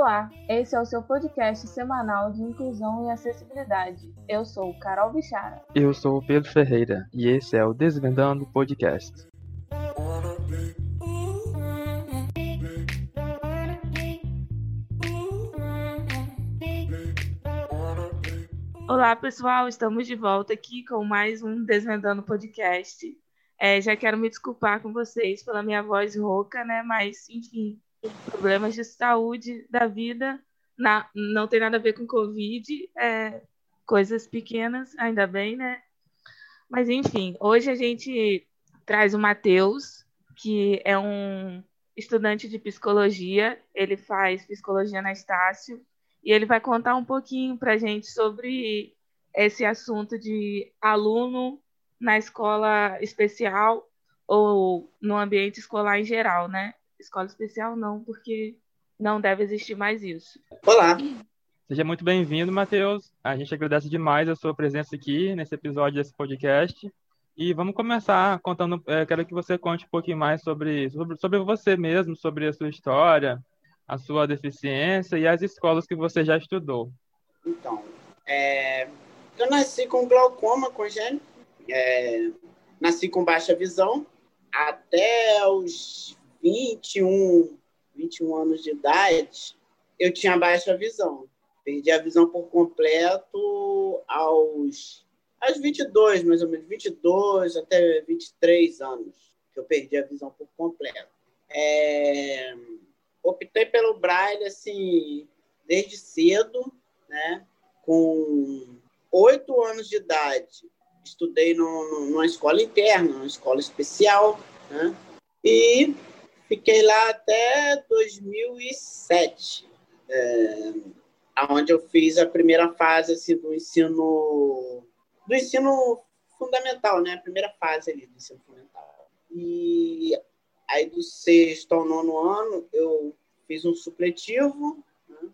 Olá, esse é o seu podcast semanal de inclusão e acessibilidade. Eu sou Carol Bichara. Eu sou o Pedro Ferreira e esse é o Desvendando Podcast. Olá, pessoal, estamos de volta aqui com mais um Desvendando Podcast. É, já quero me desculpar com vocês pela minha voz rouca, né? Mas, enfim, problemas de saúde da vida, na, não tem nada a ver com Covid, é, coisas pequenas, ainda bem, né? Mas enfim, hoje a gente traz o Matheus, que é um estudante de psicologia, ele faz psicologia na Estácio, e ele vai contar um pouquinho para a gente sobre esse assunto de aluno na escola especial ou no ambiente escolar em geral, né? Escola especial não, porque não deve existir mais isso. Olá. Seja muito bem-vindo, Matheus. A gente agradece demais a sua presença aqui nesse episódio desse podcast. E vamos começar contando. É, quero que você conte um pouquinho mais sobre, sobre, sobre você mesmo, sobre a sua história, a sua deficiência e as escolas que você já estudou. Então, é, eu nasci com glaucoma congênito, é, nasci com baixa visão. Até os 21, 21 anos de idade, eu tinha baixa visão. Perdi a visão por completo aos, aos 22, mais ou menos, 22 até 23 anos, que eu perdi a visão por completo. É, optei pelo Braille, assim, desde cedo, né? Com oito anos de idade, estudei no, numa escola interna, numa escola especial, né? E Fiquei lá até 2007, é, onde eu fiz a primeira fase assim, do ensino do ensino fundamental, né? A primeira fase ali do ensino fundamental. E aí do sexto ao nono ano eu fiz um supletivo né?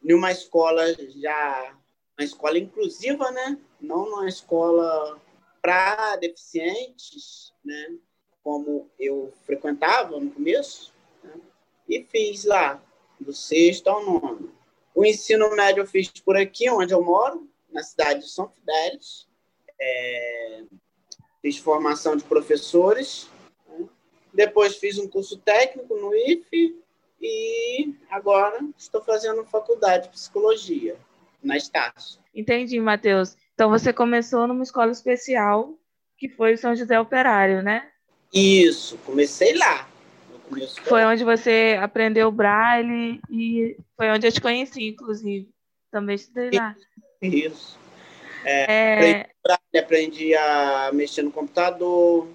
numa escola já uma escola inclusiva, né? Não numa escola para deficientes, né? Como eu frequentava no começo, né? e fiz lá, do sexto ao nono. O ensino médio eu fiz por aqui, onde eu moro, na cidade de São Fidélis. É... Fiz formação de professores. Né? Depois fiz um curso técnico no IFE e agora estou fazendo faculdade de psicologia na Estácio. Entendi, Matheus. Então você começou numa escola especial que foi o São José Operário, né? Isso, comecei lá. Foi onde você aprendeu braille e foi onde eu te conheci, inclusive. Também estudei lá. Isso. É, é... Aprendi, braille, aprendi a mexer no computador,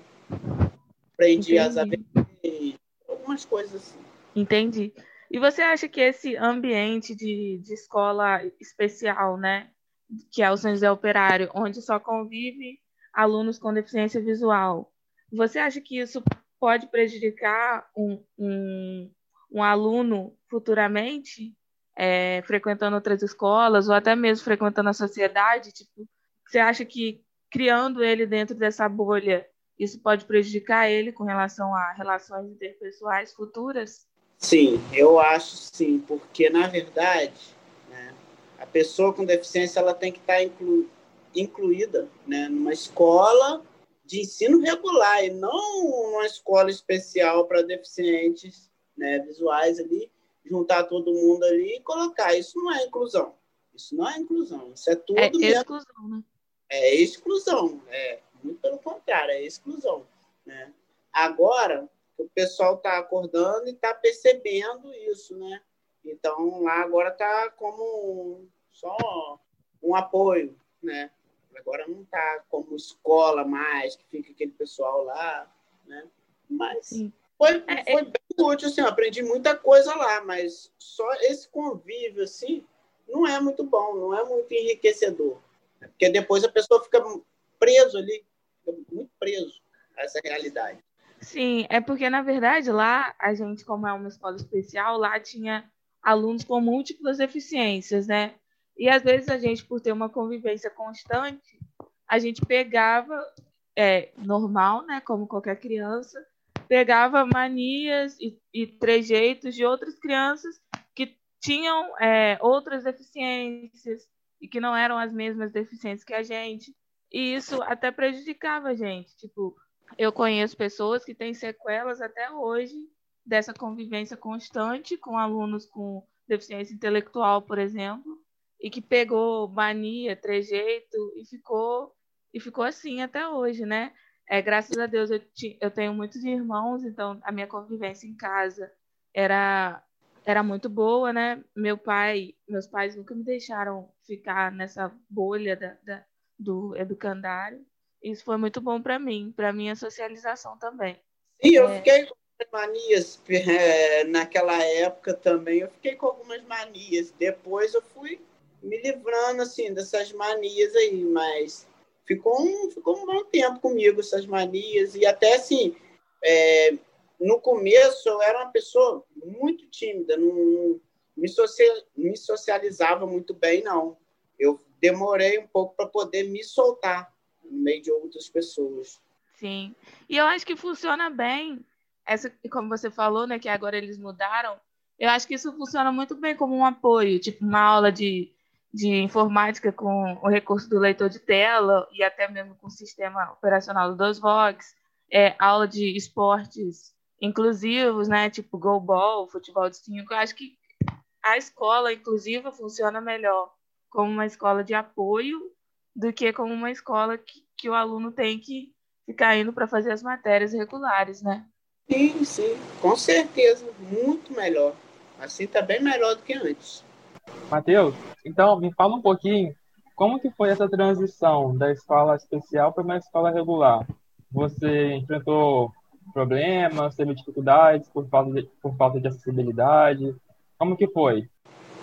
aprendi Entendi. as ABCs, algumas coisas assim. Entendi. E você acha que esse ambiente de, de escola especial, né, que é o São José Operário, onde só convive alunos com deficiência visual, você acha que isso pode prejudicar um, um, um aluno futuramente, é, frequentando outras escolas, ou até mesmo frequentando a sociedade? Tipo, você acha que criando ele dentro dessa bolha, isso pode prejudicar ele com relação a relações interpessoais futuras? Sim, eu acho sim, porque na verdade né, a pessoa com deficiência ela tem que estar inclu, incluída né, numa escola de ensino regular e não uma escola especial para deficientes né, visuais ali, juntar todo mundo ali e colocar. Isso não é inclusão. Isso não é inclusão. Isso é tudo. É exclusão, né? É exclusão. É, muito pelo contrário, é exclusão. Né? Agora, o pessoal está acordando e está percebendo isso, né? Então, lá agora está como só um apoio, né? Agora não está como escola mais, que fica aquele pessoal lá, né? Mas foi, é, é. foi bem útil, assim, aprendi muita coisa lá, mas só esse convívio, assim, não é muito bom, não é muito enriquecedor. Porque depois a pessoa fica preso ali, fica muito preso a essa realidade. Sim, é porque, na verdade, lá, a gente, como é uma escola especial, lá tinha alunos com múltiplas deficiências, né? E às vezes a gente, por ter uma convivência constante, a gente pegava, é, normal, né, como qualquer criança, pegava manias e, e trejeitos de outras crianças que tinham é, outras deficiências e que não eram as mesmas deficiências que a gente. E isso até prejudicava a gente. Tipo, eu conheço pessoas que têm sequelas até hoje dessa convivência constante com alunos com deficiência intelectual, por exemplo, e que pegou mania, trejeito e ficou e ficou assim até hoje, né? É, graças a Deus eu, eu tenho muitos irmãos, então a minha convivência em casa era era muito boa, né? Meu pai, meus pais nunca me deixaram ficar nessa bolha da, da do educandário. Isso foi muito bom para mim, para minha socialização também. Sim, eu é... fiquei com manias é, naquela época também. Eu fiquei com algumas manias. Depois eu fui me livrando assim dessas manias aí, mas ficou um, ficou um bom tempo comigo essas manias e até assim é, no começo eu era uma pessoa muito tímida, não, não me, social, me socializava muito bem, não. Eu demorei um pouco para poder me soltar no meio de outras pessoas. Sim. E eu acho que funciona bem, essa, como você falou, né, que agora eles mudaram. Eu acho que isso funciona muito bem como um apoio, tipo uma aula de, de informática com o recurso do leitor de tela e até mesmo com o sistema operacional do DOSVOX, é, aula de esportes inclusivos, né? Tipo goalball, futebol de cinco. Eu acho que a escola inclusiva funciona melhor como uma escola de apoio do que como uma escola que, que o aluno tem que ficar indo para fazer as matérias regulares, né? Sim, sim, com certeza, muito melhor. Assim tá bem melhor do que antes. Matheus, então me fala um pouquinho como que foi essa transição da escola especial para uma escola regular. Você enfrentou problemas, teve dificuldades por falta de, por falta de acessibilidade? Como que foi?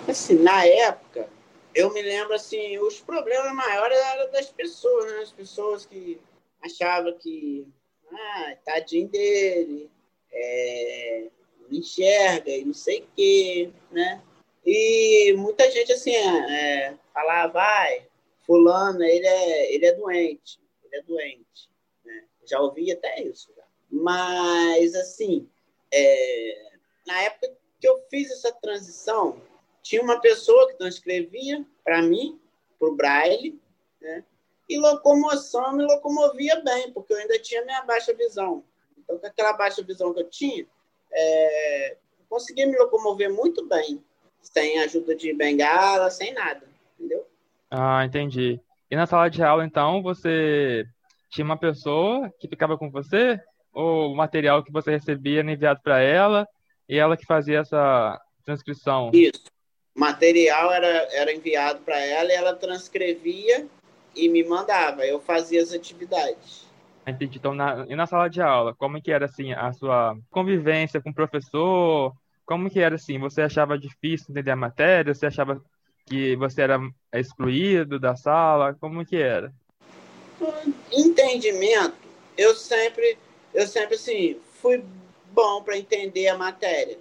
Assim, na época, eu me lembro assim, os problemas maiores eram das pessoas, né? As pessoas que achavam que, ah, tadinho dele, é, não enxerga e não sei o quê, né? E muita gente assim, é, falava, vai, fulano, ele é, ele é doente, ele é doente. Né? Já ouvi até isso. Mas, assim, é, na época que eu fiz essa transição, tinha uma pessoa que transcrevia para mim, para o Braille, né? e locomoção me locomovia bem, porque eu ainda tinha minha baixa visão. Então, com aquela baixa visão que eu tinha, é, conseguia me locomover muito bem, sem ajuda de bengala, sem nada, entendeu? Ah, entendi. E na sala de aula, então, você tinha uma pessoa que ficava com você o material que você recebia era enviado para ela e ela que fazia essa transcrição? Isso. O material era, era enviado para ela e ela transcrevia e me mandava. Eu fazia as atividades. Entendi. Então, na, e na sala de aula, como que era assim a sua convivência com o professor? Como que era assim? Você achava difícil entender a matéria? Você achava que você era excluído da sala? Como que era? Entendimento, eu sempre eu sempre assim fui bom para entender a matéria,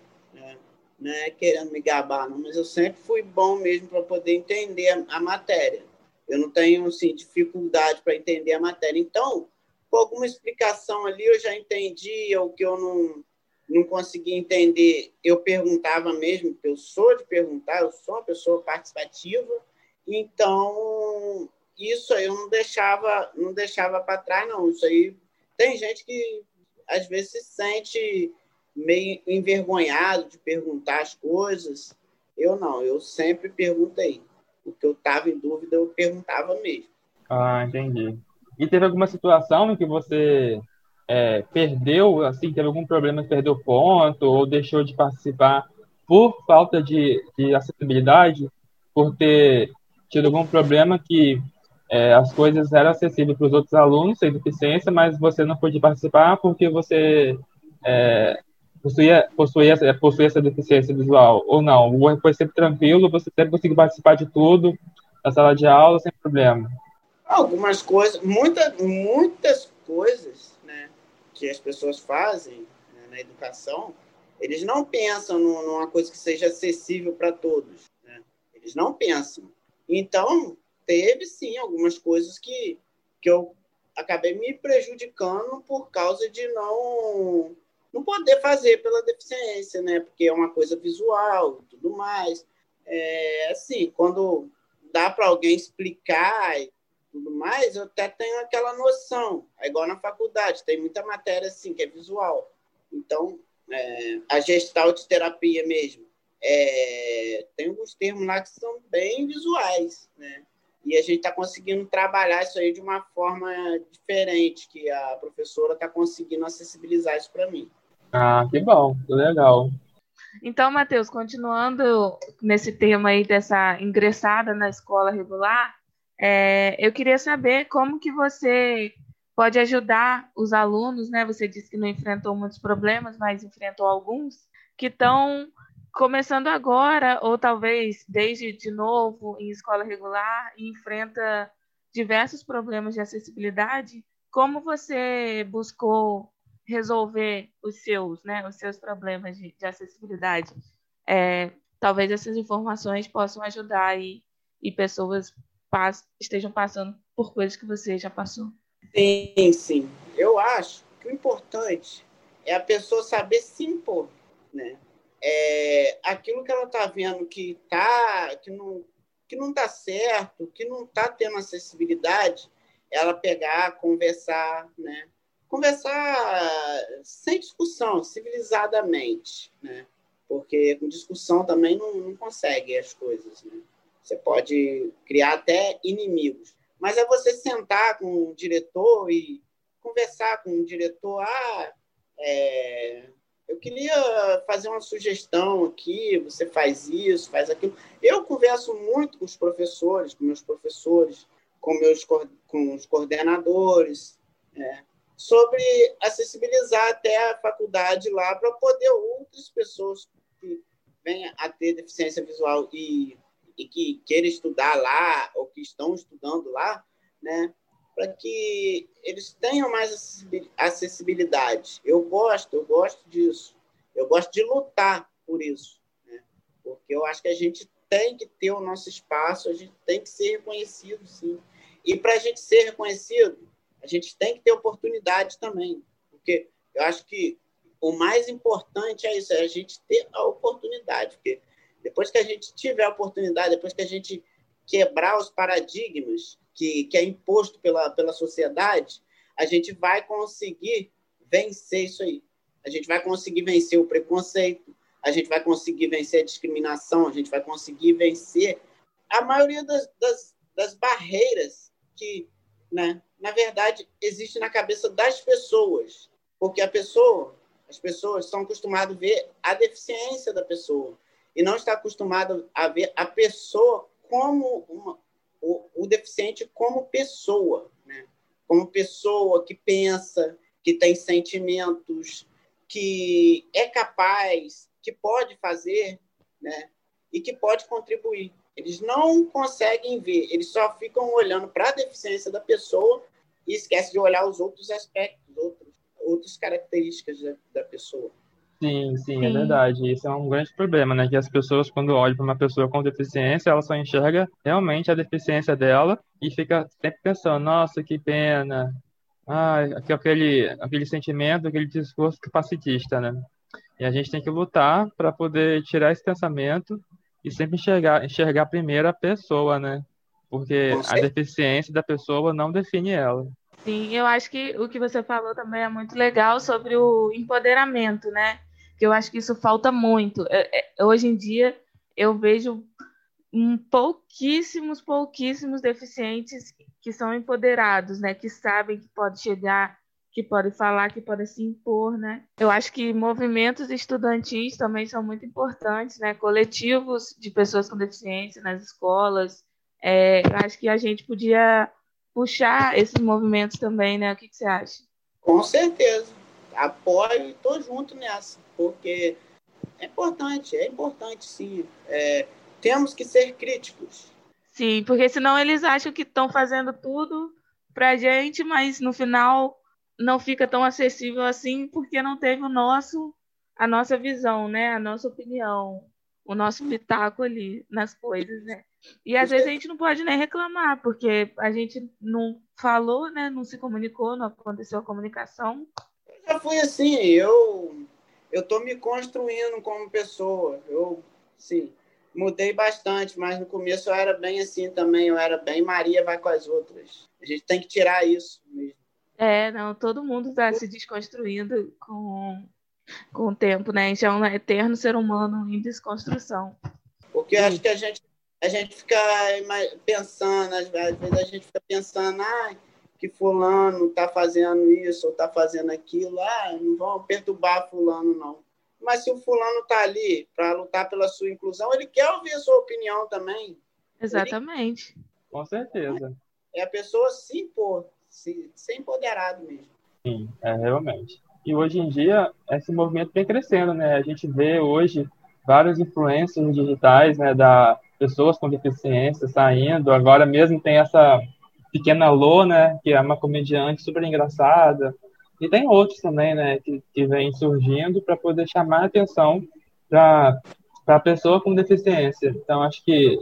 né? é querendo me gabar, não, mas eu sempre fui bom mesmo para poder entender a, a, matéria. Eu não tenho assim dificuldade para entender a matéria. Então, com alguma explicação ali eu já entendi o que eu não não conseguia entender, eu perguntava mesmo, porque eu sou de perguntar, eu sou uma pessoa participativa, então isso aí eu não deixava, não deixava para trás não. Isso aí tem gente que às vezes se sente meio envergonhado de perguntar as coisas. Eu não, eu sempre perguntei. O que eu estava em dúvida, eu perguntava mesmo. Ah, entendi. E teve alguma situação em que você é, perdeu, assim, teve algum problema, perdeu ponto ou deixou de participar por falta de, de acessibilidade, por ter tido algum problema que é, as coisas eram acessíveis para os outros alunos sem deficiência, mas você não pôde participar porque você é, possuía, possuía, possuía essa deficiência visual, ou não? Foi sempre tranquilo, você sempre conseguiu participar de tudo na sala de aula sem problema? Algumas coisas, muita, muitas coisas que as pessoas fazem né, na educação, eles não pensam numa coisa que seja acessível para todos. Né? Eles não pensam. Então, teve sim algumas coisas que, que eu acabei me prejudicando por causa de não, não poder fazer pela deficiência, né? Porque é uma coisa visual, tudo mais. É, assim, quando dá para alguém explicar e tudo mais, eu até tenho aquela noção. É igual na faculdade, tem muita matéria assim que é visual. Então, é, a gestalt terapia mesmo, é, tem alguns termos lá que são bem visuais, né? E a gente está conseguindo trabalhar isso aí de uma forma diferente, que a professora está conseguindo acessibilizar isso para mim. Ah, que bom, que legal. Então, Matheus, continuando nesse tema aí dessa ingressada na escola regular, é, eu queria saber como que você pode ajudar os alunos, né? Você disse que não enfrentou muitos problemas, mas enfrentou alguns que estão começando agora, ou talvez desde de novo em escola regular e enfrenta diversos problemas de acessibilidade. Como você buscou resolver os seus, né, os seus problemas de, de acessibilidade. É, talvez essas informações possam ajudar e, e pessoas pass estejam passando por coisas que você já passou. Sim, sim. Eu acho que o importante é a pessoa saber se impor, né? É, aquilo que ela está vendo que tá, que não que não está certo, que não está tendo acessibilidade, ela pegar, conversar, né? conversar sem discussão, civilizadamente, né? Porque com discussão também não, não consegue as coisas, né? Você pode criar até inimigos. Mas é você sentar com o diretor e conversar com o diretor. Ah, é, eu queria fazer uma sugestão aqui, você faz isso, faz aquilo. Eu converso muito com os professores, com meus professores, com meus com os coordenadores, é, sobre acessibilizar até a faculdade lá para poder outras pessoas que venham a ter deficiência visual e, e que queiram estudar lá ou que estão estudando lá, né, para que eles tenham mais acessibilidade. Eu gosto, eu gosto disso. Eu gosto de lutar por isso, né? porque eu acho que a gente tem que ter o nosso espaço, a gente tem que ser reconhecido, sim. E para a gente ser reconhecido, a gente tem que ter oportunidade também, porque eu acho que o mais importante é isso, é a gente ter a oportunidade, porque depois que a gente tiver a oportunidade, depois que a gente quebrar os paradigmas que, que é imposto pela, pela sociedade, a gente vai conseguir vencer isso aí. A gente vai conseguir vencer o preconceito, a gente vai conseguir vencer a discriminação, a gente vai conseguir vencer a maioria das, das, das barreiras que, né, na verdade, existe na cabeça das pessoas. Porque a pessoa, as pessoas estão acostumadas a ver a deficiência da pessoa e não está acostumado a ver a pessoa como uma, o, o deficiente como pessoa, né? Como pessoa que pensa, que tem sentimentos, que é capaz, que pode fazer, né? E que pode contribuir. Eles não conseguem ver, eles só ficam olhando para a deficiência da pessoa e esquecem de olhar os outros aspectos, outros, outras características da, da pessoa. Sim, sim, é verdade. Isso é um grande problema, né? Que as pessoas, quando olham para uma pessoa com deficiência, ela só enxerga realmente a deficiência dela e fica sempre pensando, nossa, que pena. Ah, aquele, aquele sentimento, aquele discurso capacitista, né? E a gente tem que lutar para poder tirar esse pensamento e sempre enxergar, enxergar primeiro a pessoa, né? Porque a deficiência da pessoa não define ela. Sim, eu acho que o que você falou também é muito legal sobre o empoderamento, né? Que eu acho que isso falta muito. É, é, hoje em dia eu vejo pouquíssimos, pouquíssimos deficientes que são empoderados, né? Que sabem que pode chegar que podem falar, que podem se impor, né? Eu acho que movimentos estudantis também são muito importantes, né? Coletivos de pessoas com deficiência nas escolas. É, acho que a gente podia puxar esses movimentos também, né? O que, que você acha? Com certeza. Apoio e estou junto nessa, porque é importante, é importante sim. É, temos que ser críticos. Sim, porque senão eles acham que estão fazendo tudo para gente, mas no final não fica tão acessível assim porque não teve o nosso a nossa visão, né? A nossa opinião, o nosso pitaco ali nas coisas, né? E às vezes a gente não pode nem reclamar, porque a gente não falou, né? Não se comunicou, não aconteceu a comunicação. Eu já fui assim, eu eu estou me construindo como pessoa. Eu, sim, mudei bastante, mas no começo eu era bem assim também. Eu era bem Maria vai com as outras. A gente tem que tirar isso mesmo. É, não, todo mundo está se desconstruindo com, com o tempo, né? A gente é um eterno ser humano em desconstrução. Porque eu acho que a gente, a gente fica pensando, às vezes a gente fica pensando, ah, que fulano está fazendo isso ou está fazendo aquilo, ah, não vão perturbar fulano, não. Mas se o fulano está ali para lutar pela sua inclusão, ele quer ouvir a sua opinião também. Exatamente. Ele... Com certeza. É a pessoa se impor, se, ser empoderado mesmo. Sim, é realmente. E hoje em dia, esse movimento vem crescendo, né? A gente vê hoje vários influencers digitais, né, da pessoas com deficiência saindo. Agora mesmo tem essa Pequena Lô, né, que é uma comediante super engraçada. E tem outros também, né, que, que vem surgindo para poder chamar a atenção para a pessoa com deficiência. Então, acho que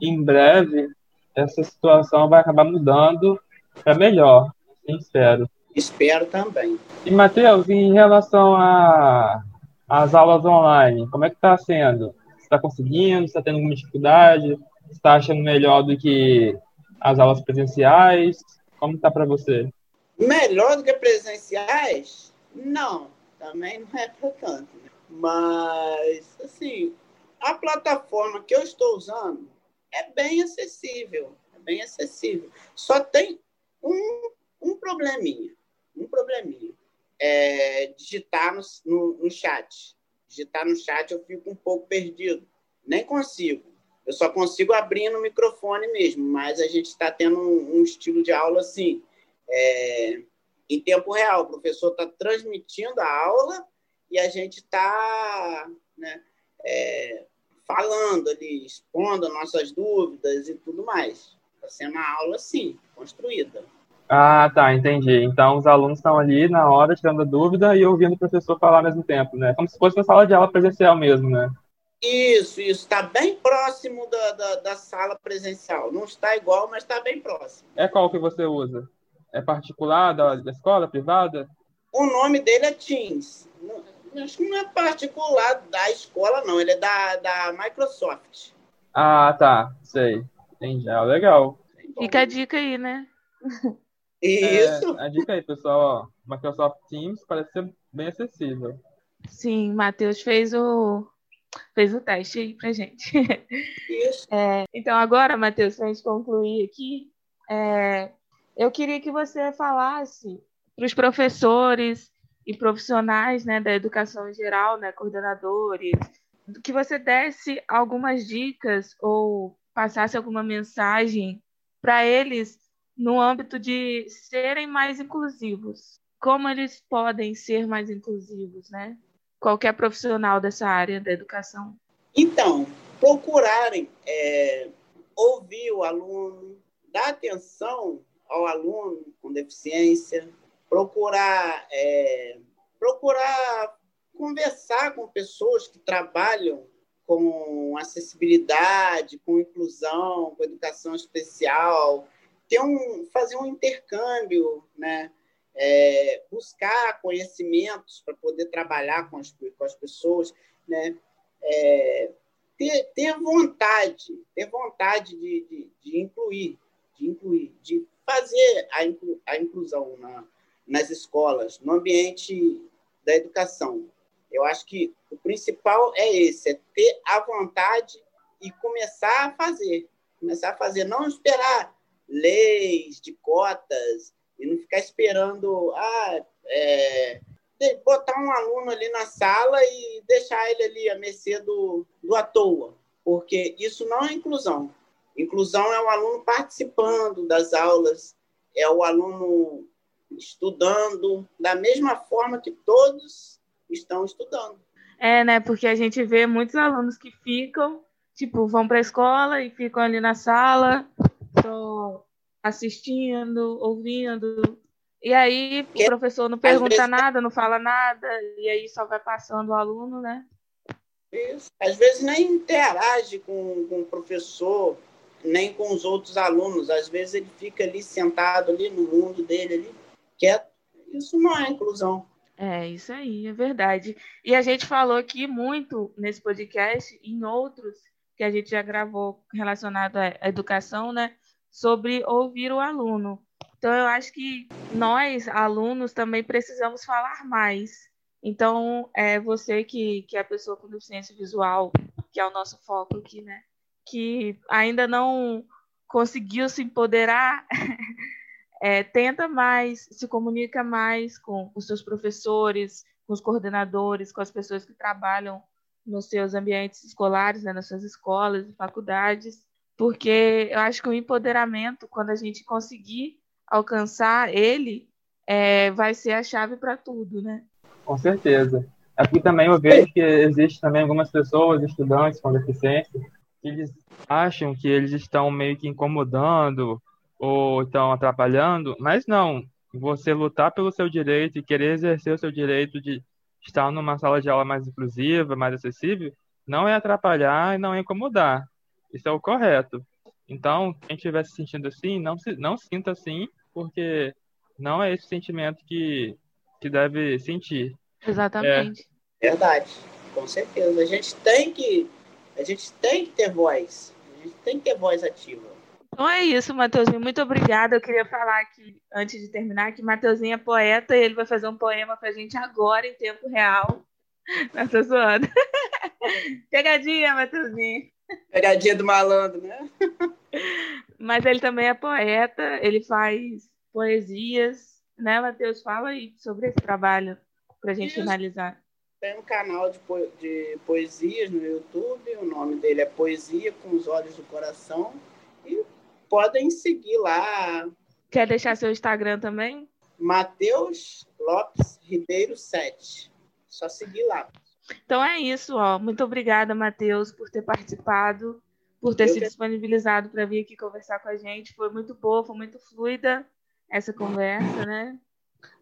em breve essa situação vai acabar mudando para melhor, espero. Espero também. E, Matheus, em relação às aulas online, como é que está sendo? Você está conseguindo? Está tendo alguma dificuldade? Está achando melhor do que as aulas presenciais? Como está para você? Melhor do que presenciais? Não, também não é para tanto. Né? Mas, assim, a plataforma que eu estou usando é bem acessível. É bem acessível. Só tem um, um probleminha. Um probleminha. É digitar no, no, no chat. Digitar no chat eu fico um pouco perdido. Nem consigo. Eu só consigo abrir no microfone mesmo, mas a gente está tendo um, um, estilo de aula assim, é, em tempo real. O professor está transmitindo a aula e a gente está né, é, falando ali, expondo nossas dúvidas e tudo mais. Está sendo uma aula, sim, construída. Ah, tá, entendi. Então os alunos estão ali na hora tirando a dúvida e ouvindo o professor falar ao mesmo tempo, né? Como se fosse uma sala de aula presencial mesmo, né? Isso, isso. Está bem próximo da, da, da, sala presencial. Não está igual, mas está bem próximo. É qual que você usa? É particular, da, da escola, privada? O nome dele é Teams. Não, acho que não é particular da escola, não. Ele é da, da Microsoft. Ah, tá. Sei. Entendi. Ah, legal. Fica a dica aí, né? Isso. É, a dica aí, pessoal. Ó, Microsoft Teams parece ser bem acessível. Sim, Matheus fez o, fez o teste aí pra gente. Isso. É, então, agora, Matheus, para a gente concluir aqui, é, eu queria que você falasse para os professores e profissionais né, da educação em geral, né, coordenadores, que você desse algumas dicas ou passasse alguma mensagem para eles no âmbito de serem mais inclusivos. Como eles podem ser mais inclusivos, né? Qualquer profissional dessa área da educação? Então, procurarem é, ouvir o aluno, dar atenção ao aluno com deficiência, procurar, é, procurar conversar com pessoas que trabalham com acessibilidade, com inclusão, com educação especial, ter um, fazer um intercâmbio, né? É, buscar conhecimentos para poder trabalhar com as, com as pessoas, né? É, ter, ter vontade, ter vontade de, de, de, incluir, de incluir, de fazer a, inclu, a inclusão na, nas escolas, no ambiente da educação. Eu acho que o principal é esse, é ter a vontade e começar a fazer, começar a fazer, não esperar leis de cotas, e não ficar esperando ah, é, botar um aluno ali na sala e deixar ele ali a mercê do, do à toa, porque isso não é inclusão. Inclusão é o aluno participando das aulas, é o aluno estudando da mesma forma que todos estão estudando. É, né? Porque a gente vê muitos alunos que ficam, tipo, vão para a escola e ficam ali na sala, só assistindo, ouvindo. E aí o professor não pergunta vezes... nada, não fala nada, e aí só vai passando o aluno, né? Isso. Às vezes nem interage com, com o professor, nem com os outros alunos. Às vezes ele fica ali sentado ali no mundo dele, ali, quieto. Isso não é inclusão. É, isso aí, é verdade. E a gente falou aqui muito nesse podcast, em outros que a gente já gravou relacionado à educação, né? Sobre ouvir o aluno. Então, eu acho que nós, alunos, também precisamos falar mais. Então, é você que, que é a pessoa com deficiência visual, que é o nosso foco aqui, né? Que ainda não conseguiu se empoderar é, tenta mais, se comunica mais com os seus professores, com os coordenadores, com as pessoas que trabalham nos seus ambientes escolares, né, nas suas escolas e faculdades, porque eu acho que o empoderamento, quando a gente conseguir alcançar ele, é, vai ser a chave para tudo, né? Com certeza. Aqui também eu vejo que existe também algumas pessoas, estudantes com deficiência, que eles acham que eles estão meio que incomodando ou estão atrapalhando, mas não. Você lutar pelo seu direito e querer exercer o seu direito de estar numa sala de aula mais inclusiva, mais acessível, não é atrapalhar e não é incomodar. Isso é o correto. Então, quem estiver se sentindo assim, não se não sinta assim, porque não é esse sentimento que, que deve sentir. Exatamente. É. Verdade, com certeza. A gente tem que a gente tem que ter voz. A gente tem que ter voz ativa. Então é isso, Matheusinho. Muito obrigada. Eu queria falar aqui, antes de terminar, que Matheusinho é poeta e ele vai fazer um poema pra gente agora, em tempo real. Nossa, zoando. Pegadinha, Matheusinho. Pegadinha do malandro, né? Mas ele também é poeta, ele faz poesias, né, Matheus? Fala aí sobre esse trabalho pra gente isso. finalizar. Tem um canal de, po de poesias no YouTube, o nome dele é Poesia com os Olhos do Coração. E podem seguir lá. Quer deixar seu Instagram também? Matheus Lopes Ribeiro 7. Só seguir lá. Então é isso, ó. Muito obrigada, Matheus, por ter participado, por ter Eu se que... disponibilizado para vir aqui conversar com a gente. Foi muito boa, foi muito fluida essa conversa, né?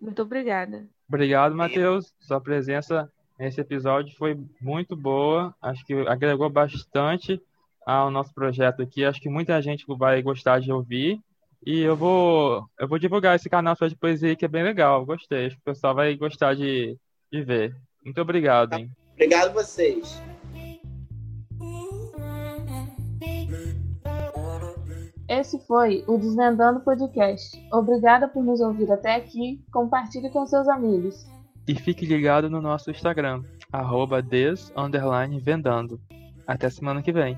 Muito obrigada. Obrigado, Matheus. Sua presença nesse episódio foi muito boa. Acho que agregou bastante ao nosso projeto aqui. Acho que muita gente vai gostar de ouvir. E eu vou, eu vou divulgar esse canal só de poesia que é bem legal. Gostei. Acho que o pessoal vai gostar de, de ver. Muito obrigado, hein? Obrigado vocês. Esse foi o Desvendando Podcast. Obrigada por nos ouvir até aqui. Compartilhe com seus amigos. E fique ligado no nosso Instagram, arroba des, vendando. Até semana que vem.